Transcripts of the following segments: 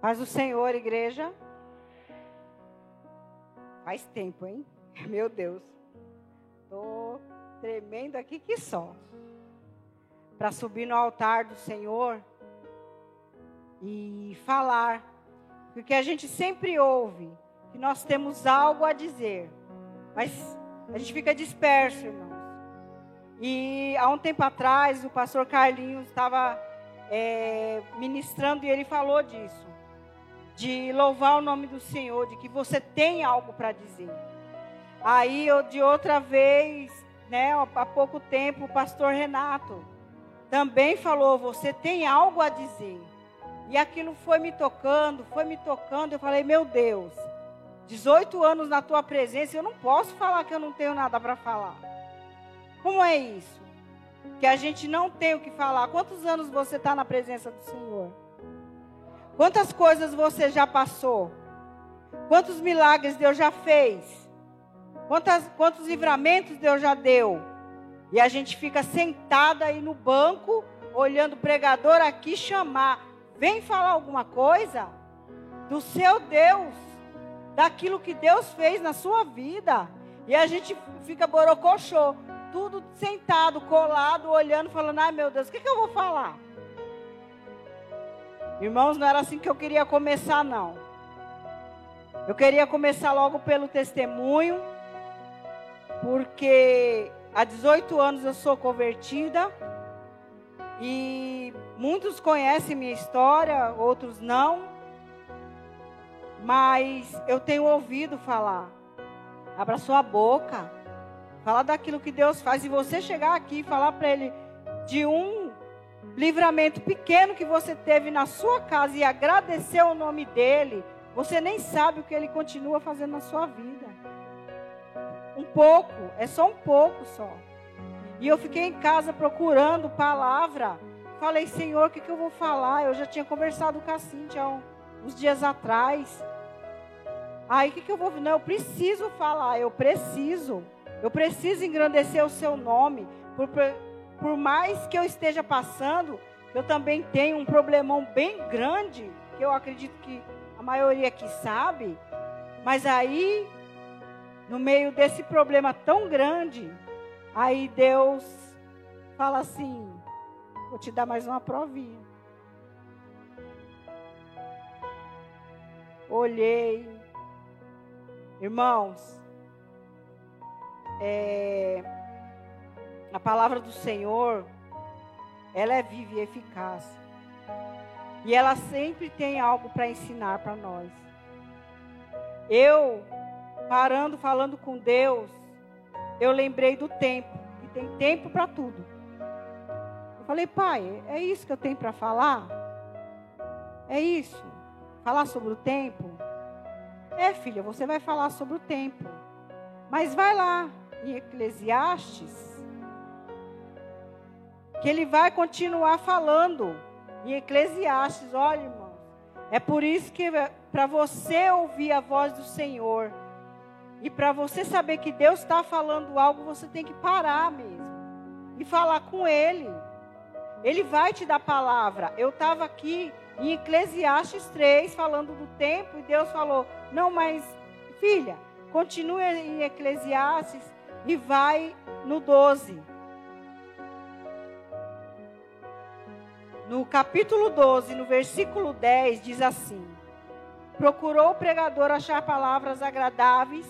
Paz do Senhor, igreja. Faz tempo, hein? Meu Deus. Tô tremendo aqui que só. Para subir no altar do Senhor e falar. Porque a gente sempre ouve que nós temos algo a dizer. Mas a gente fica disperso, irmãos. E há um tempo atrás, o pastor Carlinhos estava é, ministrando e ele falou disso de louvar o nome do Senhor, de que você tem algo para dizer. Aí, eu, de outra vez, né, há pouco tempo, o pastor Renato também falou: Você tem algo a dizer. E aquilo foi me tocando, foi me tocando. Eu falei: Meu Deus, 18 anos na tua presença, eu não posso falar que eu não tenho nada para falar. Como é isso? Que a gente não tem o que falar. Quantos anos você está na presença do Senhor? Quantas coisas você já passou? Quantos milagres Deus já fez? Quantas, quantos livramentos Deus já deu? E a gente fica sentada aí no banco, olhando o pregador aqui chamar. Vem falar alguma coisa do seu Deus, daquilo que Deus fez na sua vida. E a gente fica borocochô, tudo sentado, colado, olhando, falando: ai meu Deus, o que, que eu vou falar? Irmãos, não era assim que eu queria começar, não. Eu queria começar logo pelo testemunho, porque há 18 anos eu sou convertida e muitos conhecem minha história, outros não. Mas eu tenho ouvido falar. Abra sua boca. Fala daquilo que Deus faz. E você chegar aqui e falar para ele de um livramento pequeno que você teve na sua casa e agradecer o nome dele, você nem sabe o que ele continua fazendo na sua vida. Um pouco, é só um pouco só. E eu fiquei em casa procurando palavra. Falei, Senhor, o que, que eu vou falar? Eu já tinha conversado com a Cintia uns dias atrás. Aí o que, que eu vou. Não, eu preciso falar, eu preciso. Eu preciso engrandecer o seu nome. Por, por mais que eu esteja passando, eu também tenho um problemão bem grande, que eu acredito que a maioria aqui sabe, mas aí, no meio desse problema tão grande, aí Deus fala assim: vou te dar mais uma provinha. Olhei, irmãos, é, a palavra do Senhor, ela é viva e eficaz. E ela sempre tem algo para ensinar para nós. Eu, parando, falando com Deus, eu lembrei do tempo. E tem tempo para tudo. Eu falei, pai, é isso que eu tenho para falar? É isso? Falar sobre o tempo? É, filha, você vai falar sobre o tempo. Mas vai lá, em Eclesiastes, que ele vai continuar falando em Eclesiastes. Olha, irmãos, é por isso que para você ouvir a voz do Senhor e para você saber que Deus está falando algo, você tem que parar mesmo e falar com Ele. Ele vai te dar palavra. Eu estava aqui em Eclesiastes 3 falando do tempo e Deus falou: Não, mas filha, continue em Eclesiastes e vai no 12. No capítulo 12, no versículo 10, diz assim: Procurou o pregador achar palavras agradáveis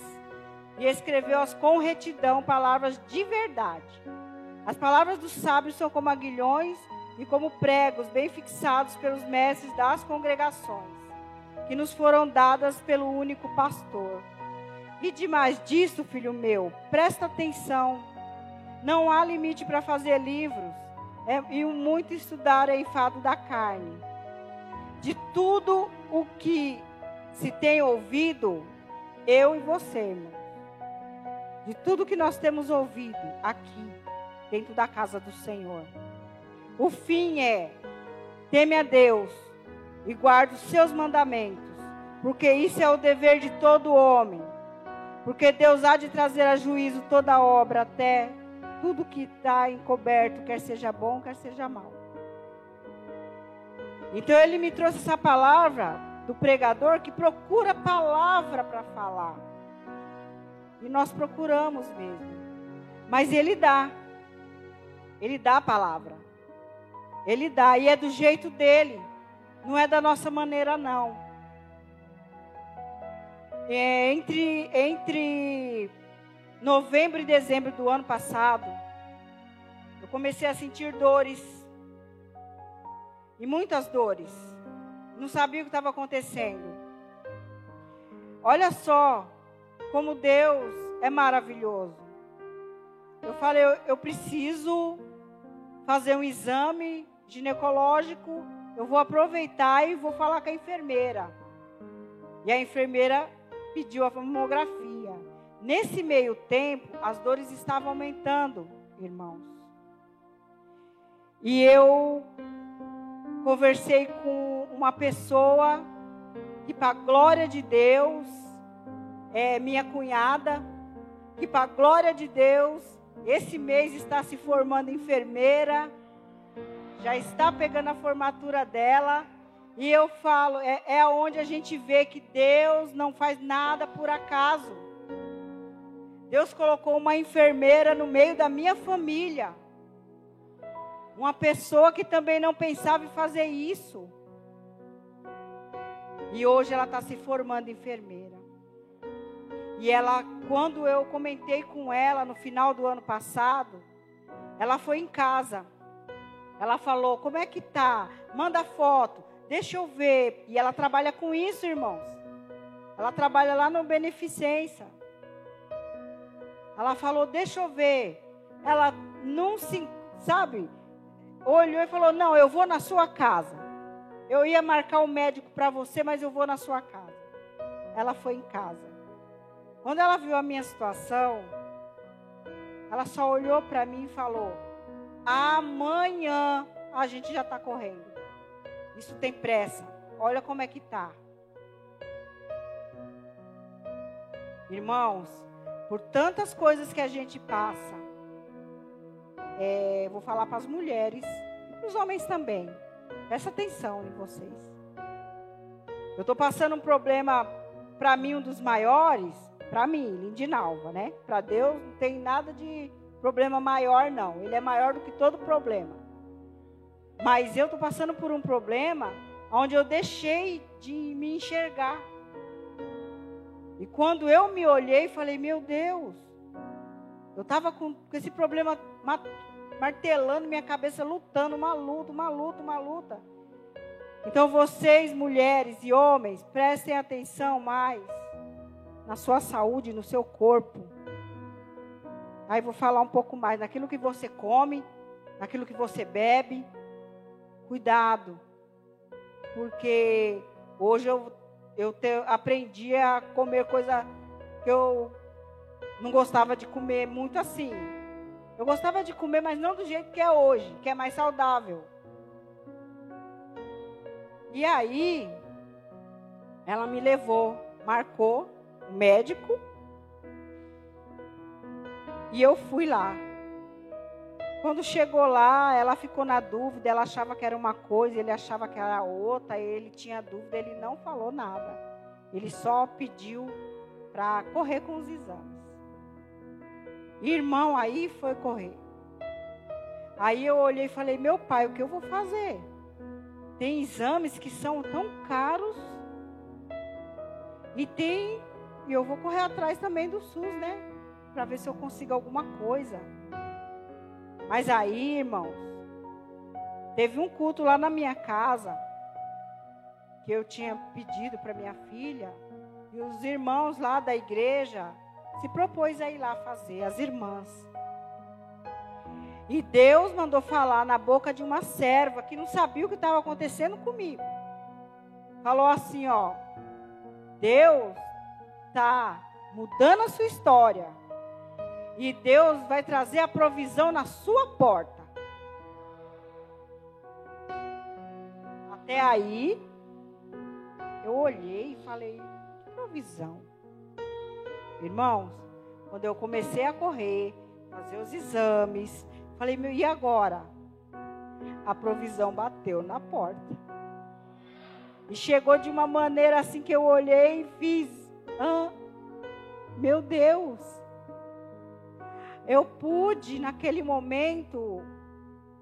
e escreveu-as com retidão, palavras de verdade. As palavras dos sábios são como aguilhões e como pregos bem fixados pelos mestres das congregações, que nos foram dadas pelo único pastor. E demais disso, filho meu, presta atenção. Não há limite para fazer livros é, e muito estudar é enfado da carne. De tudo o que se tem ouvido, eu e você, irmão. De tudo que nós temos ouvido aqui, dentro da casa do Senhor. O fim é: teme a Deus e guarde os seus mandamentos, porque isso é o dever de todo homem. Porque Deus há de trazer a juízo toda obra até tudo que está encoberto, quer seja bom, quer seja mal. Então ele me trouxe essa palavra do pregador que procura palavra para falar. E nós procuramos mesmo. Mas ele dá. Ele dá a palavra. Ele dá. E é do jeito dele. Não é da nossa maneira, não. É, entre, entre novembro e dezembro do ano passado, eu comecei a sentir dores. E muitas dores. Não sabia o que estava acontecendo. Olha só como Deus é maravilhoso. Eu falei, eu, eu preciso fazer um exame ginecológico. Eu vou aproveitar e vou falar com a enfermeira. E a enfermeira pediu a mamografia. Nesse meio tempo, as dores estavam aumentando, irmãos. E eu conversei com uma pessoa que, para a glória de Deus, é minha cunhada, que, para a glória de Deus, esse mês está se formando enfermeira, já está pegando a formatura dela. E eu falo, é, é onde a gente vê que Deus não faz nada por acaso. Deus colocou uma enfermeira no meio da minha família. Uma pessoa que também não pensava em fazer isso. E hoje ela está se formando enfermeira. E ela, quando eu comentei com ela no final do ano passado, ela foi em casa. Ela falou: Como é que tá? Manda foto, deixa eu ver. E ela trabalha com isso, irmãos. Ela trabalha lá no Beneficência. Ela falou: Deixa eu ver. Ela não se, sabe, olhou e falou: Não, eu vou na sua casa. Eu ia marcar o um médico para você, mas eu vou na sua casa. Ela foi em casa. Quando ela viu a minha situação, ela só olhou para mim e falou: Amanhã a gente já está correndo. Isso tem pressa. Olha como é que tá. Irmãos, por tantas coisas que a gente passa, é, vou falar para as mulheres para os homens também. Presta atenção em vocês. Eu estou passando um problema, para mim, um dos maiores, para mim, Lindinalva, né? Para Deus não tem nada de problema maior, não. Ele é maior do que todo problema. Mas eu estou passando por um problema onde eu deixei de me enxergar. E quando eu me olhei, falei: Meu Deus, eu estava com esse problema martelando minha cabeça, lutando, uma luta, uma luta, uma luta. Então vocês, mulheres e homens, prestem atenção mais na sua saúde, no seu corpo. Aí vou falar um pouco mais naquilo que você come, naquilo que você bebe. Cuidado, porque hoje eu, eu te, aprendi a comer coisa que eu não gostava de comer muito assim. Eu gostava de comer, mas não do jeito que é hoje, que é mais saudável. E aí, ela me levou, marcou médico. E eu fui lá. Quando chegou lá, ela ficou na dúvida, ela achava que era uma coisa, ele achava que era outra, ele tinha dúvida, ele não falou nada. Ele só pediu para correr com os exames. Irmão, aí foi correr. Aí eu olhei e falei: Meu pai, o que eu vou fazer? Tem exames que são tão caros. E tem e eu vou correr atrás também do SUS, né? Para ver se eu consigo alguma coisa. Mas aí, irmãos, teve um culto lá na minha casa que eu tinha pedido para minha filha e os irmãos lá da igreja se propôs a ir lá fazer, as irmãs. E Deus mandou falar na boca de uma serva que não sabia o que estava acontecendo comigo. Falou assim, ó: Deus está mudando a sua história. E Deus vai trazer a provisão na sua porta. Até aí, eu olhei e falei: provisão. Irmãos, quando eu comecei a correr, fazer os exames, falei: meu, e agora? A provisão bateu na porta. E chegou de uma maneira assim que eu olhei e fiz. Ah, meu Deus. Eu pude, naquele momento,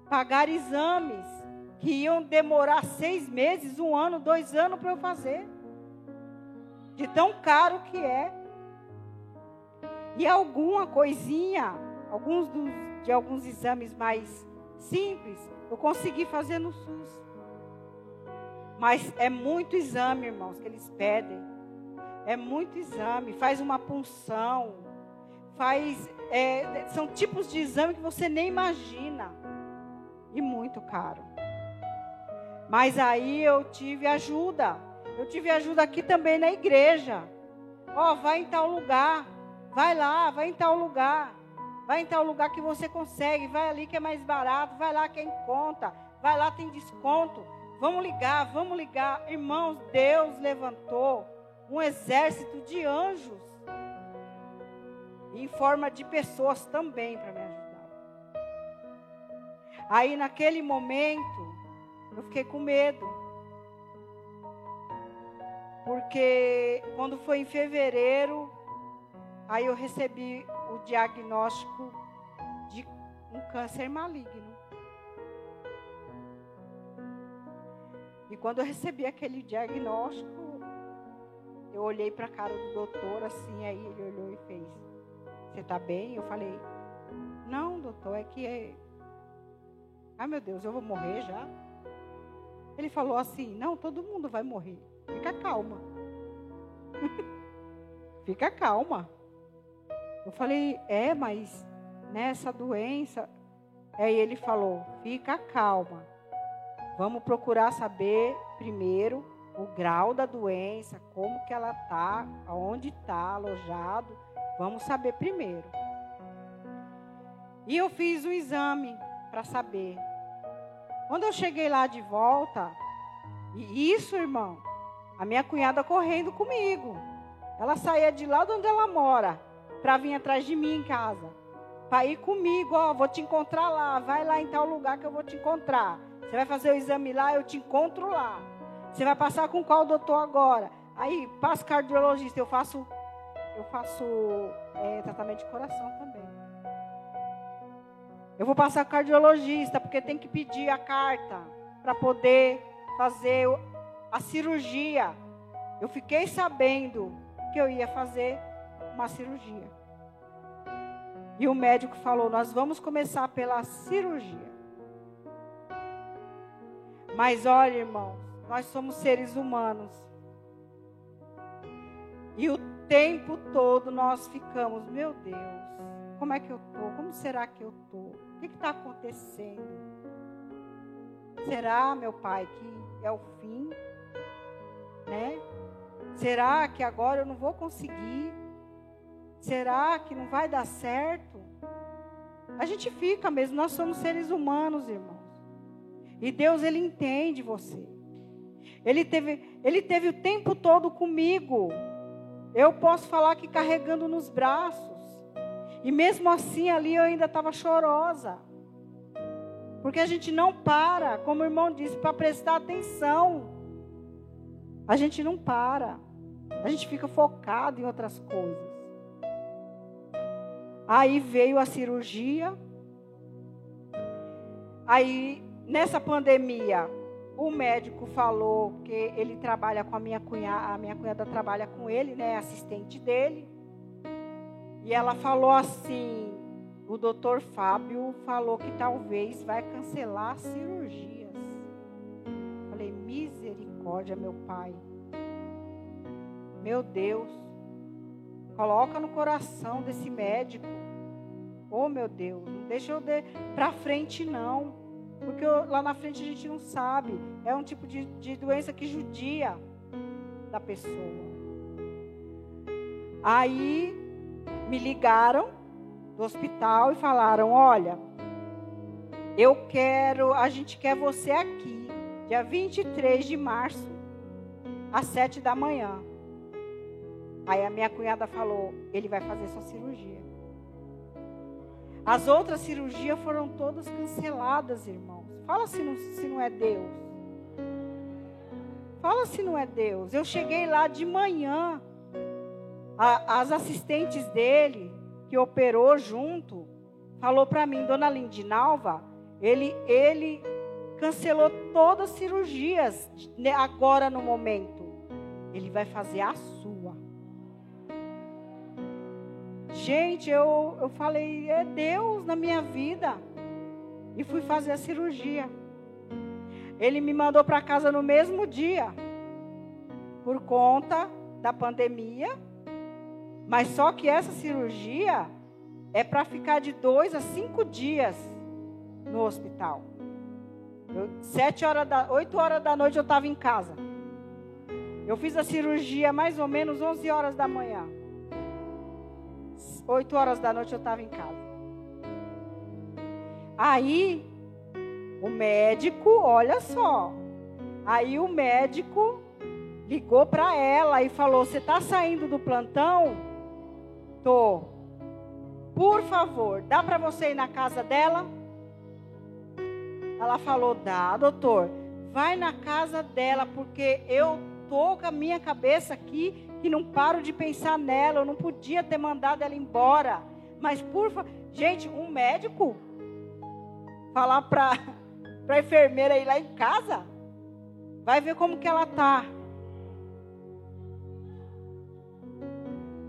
pagar exames que iam demorar seis meses, um ano, dois anos para eu fazer. De tão caro que é. E alguma coisinha, alguns dos, de alguns exames mais simples, eu consegui fazer no SUS. Mas é muito exame, irmãos, que eles pedem. É muito exame. Faz uma punção. Faz. É, são tipos de exame que você nem imagina. E muito caro. Mas aí eu tive ajuda. Eu tive ajuda aqui também na igreja. Ó, oh, vai em tal lugar. Vai lá, vai em tal lugar. Vai em tal lugar que você consegue. Vai ali que é mais barato. Vai lá que é em conta. Vai lá, tem desconto. Vamos ligar, vamos ligar. Irmãos, Deus levantou um exército de anjos em forma de pessoas também para me ajudar. Aí naquele momento, eu fiquei com medo. Porque quando foi em fevereiro, aí eu recebi o diagnóstico de um câncer maligno. E quando eu recebi aquele diagnóstico, eu olhei para a cara do doutor assim, aí ele olhou e fez: Você está bem? Eu falei: Não, doutor, é que é. Ai meu Deus, eu vou morrer já? Ele falou assim: Não, todo mundo vai morrer. Fica calma. Fica calma. Eu falei: É, mas nessa doença. Aí ele falou: Fica calma. Vamos procurar saber primeiro o grau da doença, como que ela está, aonde está alojado. Vamos saber primeiro. E eu fiz o exame para saber. Quando eu cheguei lá de volta, e isso, irmão, a minha cunhada correndo comigo. Ela saía de lá de onde ela mora para vir atrás de mim em casa. Para ir comigo, ó, vou te encontrar lá, vai lá em tal lugar que eu vou te encontrar. Você vai fazer o exame lá, eu te encontro lá. Você vai passar com qual doutor agora? Aí, passa cardiologista, eu faço, eu faço é, tratamento de coração também. Eu vou passar cardiologista, porque tem que pedir a carta para poder fazer a cirurgia. Eu fiquei sabendo que eu ia fazer uma cirurgia. E o médico falou: Nós vamos começar pela cirurgia. Mas olha, irmãos, nós somos seres humanos. E o tempo todo nós ficamos, meu Deus, como é que eu estou? Como será que eu estou? O que está acontecendo? Será, meu pai, que é o fim? Né? Será que agora eu não vou conseguir? Será que não vai dar certo? A gente fica mesmo, nós somos seres humanos, irmão. E Deus, Ele entende você. Ele teve, ele teve o tempo todo comigo. Eu posso falar que carregando nos braços. E mesmo assim, ali eu ainda estava chorosa. Porque a gente não para, como o irmão disse, para prestar atenção. A gente não para. A gente fica focado em outras coisas. Aí veio a cirurgia. Aí Nessa pandemia, o médico falou que ele trabalha com a minha cunhada, a minha cunhada trabalha com ele, né, assistente dele. E ela falou assim: o doutor Fábio falou que talvez vai cancelar cirurgias. Falei: misericórdia, meu pai. Meu Deus. Coloca no coração desse médico. Oh, meu Deus, não deixa eu de para frente não. Porque lá na frente a gente não sabe. É um tipo de, de doença que judia da pessoa. Aí me ligaram do hospital e falaram: Olha, eu quero, a gente quer você aqui, dia 23 de março, às 7 da manhã. Aí a minha cunhada falou: Ele vai fazer sua cirurgia. As outras cirurgias foram todas canceladas, irmãos. Fala se não, se não é Deus. Fala se não é Deus. Eu cheguei lá de manhã. A, as assistentes dele, que operou junto, falou para mim, dona Lindinalva, ele, ele cancelou todas as cirurgias né, agora no momento. Ele vai fazer a sua. Gente, eu, eu falei, é Deus na minha vida. E fui fazer a cirurgia. Ele me mandou para casa no mesmo dia, por conta da pandemia. Mas só que essa cirurgia é para ficar de dois a cinco dias no hospital. Eu, sete horas da, oito horas da noite eu estava em casa. Eu fiz a cirurgia mais ou menos 11 horas da manhã. 8 horas da noite eu estava em casa. Aí, o médico, olha só. Aí o médico ligou para ela e falou: Você está saindo do plantão? Tô. Por favor, dá para você ir na casa dela? Ela falou: Dá, doutor. Vai na casa dela, porque eu tô com a minha cabeça aqui que não paro de pensar nela. Eu não podia ter mandado ela embora. Mas por favor, gente, um médico falar para a enfermeira ir lá em casa, vai ver como que ela tá.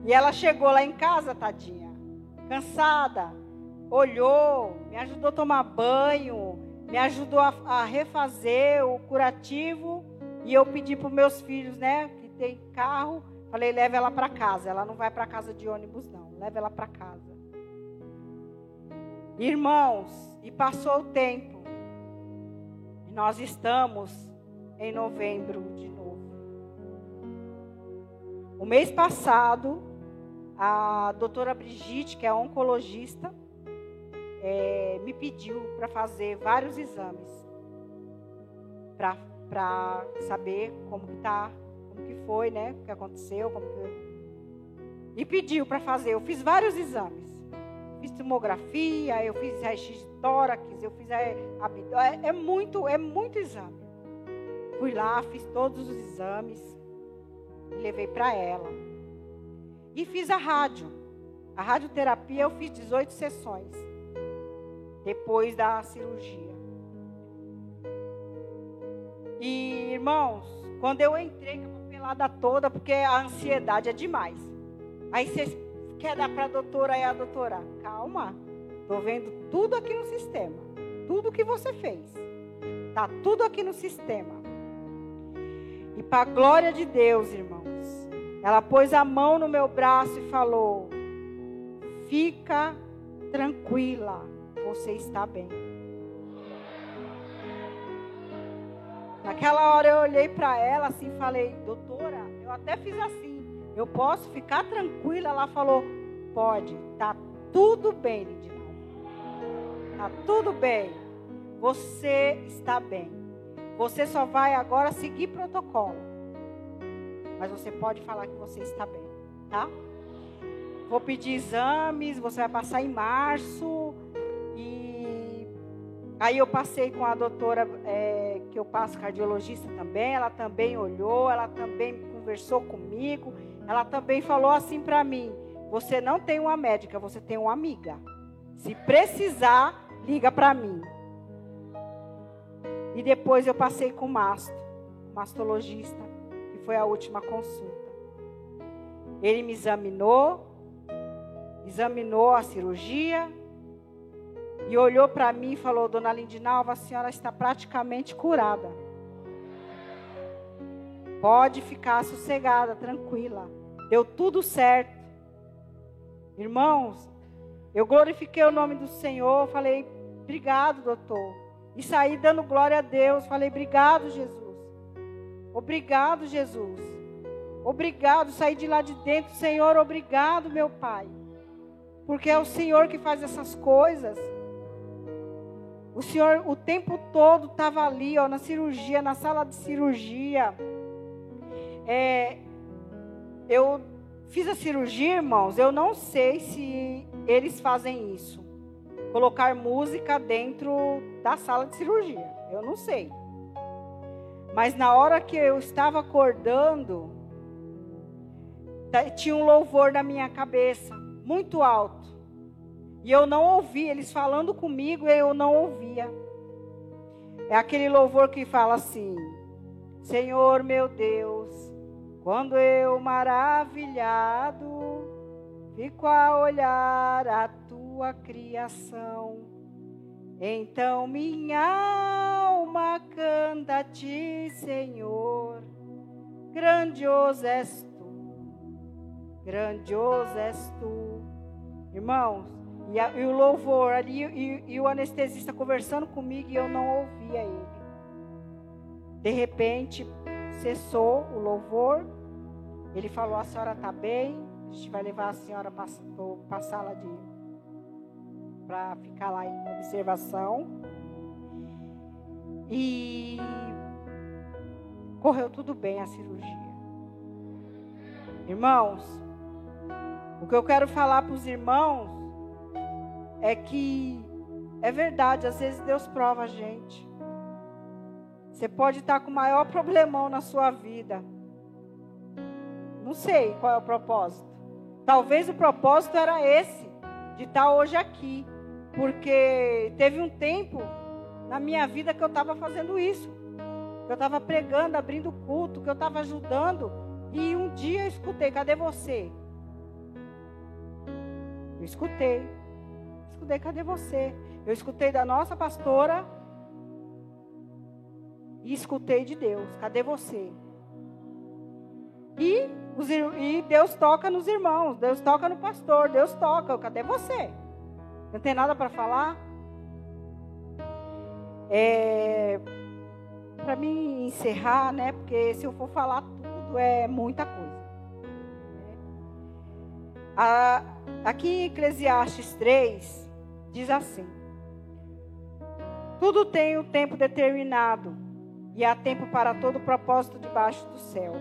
E ela chegou lá em casa, tadinha, cansada, olhou, me ajudou a tomar banho, me ajudou a, a refazer o curativo. E eu pedi para meus filhos, né, que tem carro, falei, leve ela para casa. Ela não vai para casa de ônibus, não. Leve ela para casa. Irmãos, e passou o tempo. E nós estamos em novembro de novo. O mês passado, a doutora Brigitte, que é oncologista, é, me pediu para fazer vários exames para saber como que tá, como que foi, né? O que aconteceu, como que... E pediu para fazer. Eu fiz vários exames. Fiz tomografia, eu fiz raio-x de tórax, eu fiz é, é, é muito, é muito exame. Fui lá, fiz todos os exames levei para ela. E fiz a rádio. A radioterapia eu fiz 18 sessões depois da cirurgia. E, irmãos, quando eu entrei com a papelada toda, porque a ansiedade é demais. Aí vocês querem dar para a doutora e a doutora, calma, estou vendo tudo aqui no sistema. Tudo que você fez. Está tudo aqui no sistema. E para a glória de Deus, irmãos, ela pôs a mão no meu braço e falou: Fica tranquila você está bem. Naquela hora eu olhei para ela assim e falei, doutora, eu até fiz assim, eu posso ficar tranquila? Ela falou, pode, tá tudo bem, Lindinal. Tá tudo bem. Você está bem. Você só vai agora seguir protocolo. Mas você pode falar que você está bem, tá? Vou pedir exames, você vai passar em março. Aí eu passei com a doutora, é, que eu passo cardiologista também, ela também olhou, ela também conversou comigo, ela também falou assim para mim: você não tem uma médica, você tem uma amiga. Se precisar, liga para mim. E depois eu passei com o masto, mastologista, que foi a última consulta. Ele me examinou, examinou a cirurgia, e olhou para mim e falou: Dona Lindinalva, a senhora está praticamente curada. Pode ficar sossegada, tranquila. Deu tudo certo. Irmãos, eu glorifiquei o nome do Senhor. Falei: Obrigado, doutor. E saí dando glória a Deus. Falei: Obrigado, Jesus. Obrigado, Jesus. Obrigado. Saí de lá de dentro, Senhor. Obrigado, meu Pai. Porque é o Senhor que faz essas coisas. O Senhor o tempo todo estava ali, ó, na cirurgia, na sala de cirurgia. É, eu fiz a cirurgia, irmãos. Eu não sei se eles fazem isso. Colocar música dentro da sala de cirurgia. Eu não sei. Mas na hora que eu estava acordando, tá, tinha um louvor na minha cabeça, muito alto. E eu não ouvia, eles falando comigo, eu não ouvia. É aquele louvor que fala assim: Senhor meu Deus, quando eu maravilhado fico a olhar a tua criação, então minha alma canta a ti, Senhor. Grandioso és tu, grandioso és tu. Irmãos, e, a, e o louvor ali, e, e o anestesista conversando comigo e eu não ouvia ele. De repente, cessou o louvor. Ele falou: A senhora está bem, a gente vai levar a senhora para a sala de. para ficar lá em observação. E correu tudo bem a cirurgia. Irmãos, o que eu quero falar para os irmãos é que é verdade, às vezes Deus prova a gente. Você pode estar com o maior problemão na sua vida. Não sei qual é o propósito. Talvez o propósito era esse, de estar hoje aqui. Porque teve um tempo na minha vida que eu estava fazendo isso. Que eu estava pregando, abrindo culto, que eu estava ajudando. E um dia eu escutei: cadê você? Eu escutei cadê você? Eu escutei da nossa pastora e escutei de Deus, cadê você? E, os, e Deus toca nos irmãos, Deus toca no pastor, Deus toca, cadê você? Não tem nada para falar? É, para mim encerrar, né? Porque se eu for falar tudo é muita coisa. A, aqui em Eclesiastes 3, diz assim: Tudo tem um tempo determinado, e há tempo para todo propósito debaixo do céu.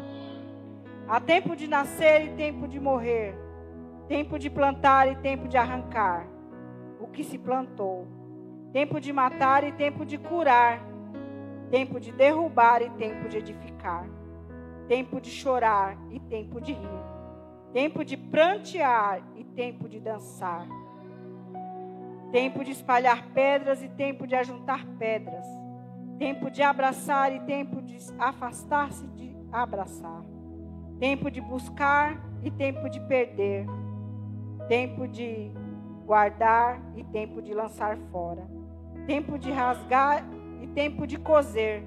Há tempo de nascer e tempo de morrer, tempo de plantar e tempo de arrancar o que se plantou, tempo de matar e tempo de curar, tempo de derrubar e tempo de edificar, tempo de chorar e tempo de rir, tempo de prantear e tempo de dançar tempo de espalhar pedras e tempo de ajuntar pedras, tempo de abraçar e tempo de afastar-se de abraçar, tempo de buscar e tempo de perder, tempo de guardar e tempo de lançar fora, tempo de rasgar e tempo de coser,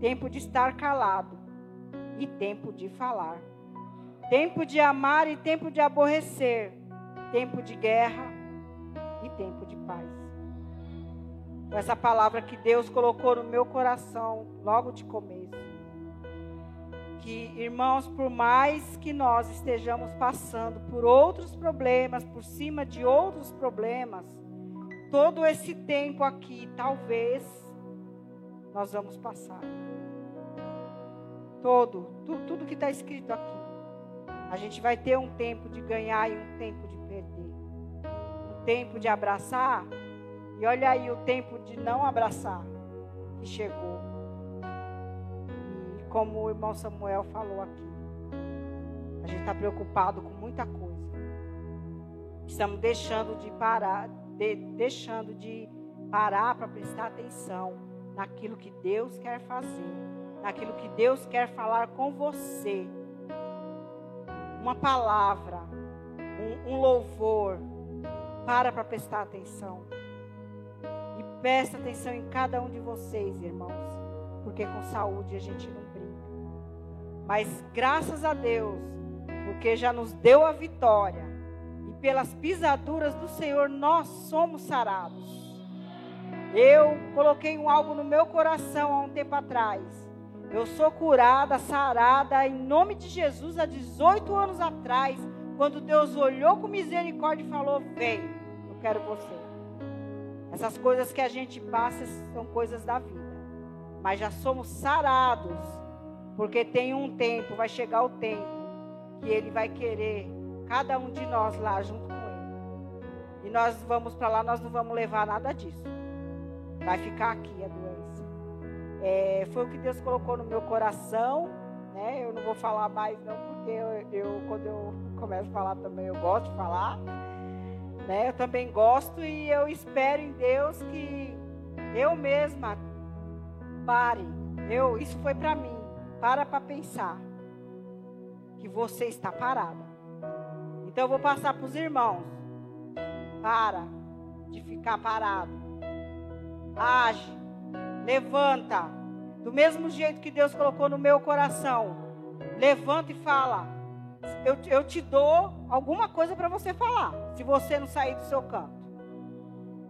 tempo de estar calado e tempo de falar, tempo de amar e tempo de aborrecer, tempo de guerra e tempo de paz. Essa palavra que Deus colocou no meu coração logo de começo. Que, irmãos, por mais que nós estejamos passando por outros problemas, por cima de outros problemas, todo esse tempo aqui, talvez, nós vamos passar. Todo, tudo, tudo que está escrito aqui. A gente vai ter um tempo de ganhar e um tempo de perder tempo de abraçar, e olha aí o tempo de não abraçar que chegou. E como o irmão Samuel falou aqui, a gente está preocupado com muita coisa. Estamos deixando de parar, de, deixando de parar para prestar atenção naquilo que Deus quer fazer, naquilo que Deus quer falar com você. Uma palavra, um, um louvor, para para prestar atenção. E presta atenção em cada um de vocês, irmãos. Porque com saúde a gente não brinca. Mas graças a Deus, porque já nos deu a vitória. E pelas pisaduras do Senhor nós somos sarados. Eu coloquei um algo no meu coração há um tempo atrás. Eu sou curada, sarada em nome de Jesus há 18 anos atrás, quando Deus olhou com misericórdia e falou: Vem quero você. Essas coisas que a gente passa são coisas da vida. Mas já somos sarados. Porque tem um tempo, vai chegar o tempo, que Ele vai querer cada um de nós lá junto com Ele. E nós vamos para lá, nós não vamos levar nada disso. Vai ficar aqui a doença. É, foi o que Deus colocou no meu coração, né? Eu não vou falar mais não, porque eu, eu quando eu começo a falar também eu gosto de falar, né? Eu também gosto e eu espero em Deus que eu mesma pare. Eu, isso foi para mim. Para para pensar que você está parada. Então eu vou passar para os irmãos. Para de ficar parado. Age. Levanta. Do mesmo jeito que Deus colocou no meu coração. Levanta e fala. Eu, eu te dou alguma coisa para você falar. Se você não sair do seu canto.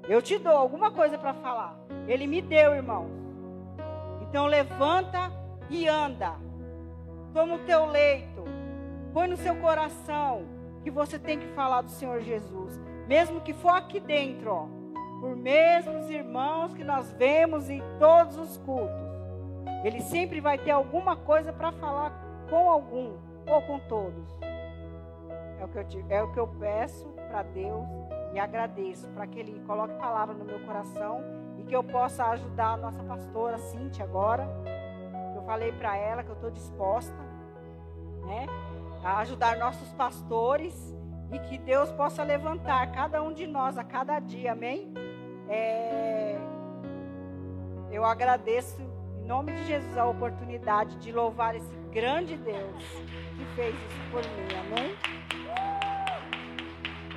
Eu te dou alguma coisa para falar. Ele me deu, irmãos. Então levanta e anda. Toma o teu leito. Põe no seu coração que você tem que falar do Senhor Jesus. Mesmo que for aqui dentro, ó, por mesmos irmãos que nós vemos em todos os cultos. Ele sempre vai ter alguma coisa para falar com algum ou com todos. É o que eu, te, é o que eu peço para Deus e agradeço para que Ele coloque palavra no meu coração e que eu possa ajudar a nossa pastora Cintia agora. Eu falei para ela que eu estou disposta, né, a ajudar nossos pastores e que Deus possa levantar cada um de nós a cada dia, amém? É, eu agradeço nome de Jesus a oportunidade de louvar esse grande Deus que fez isso por mim, amém?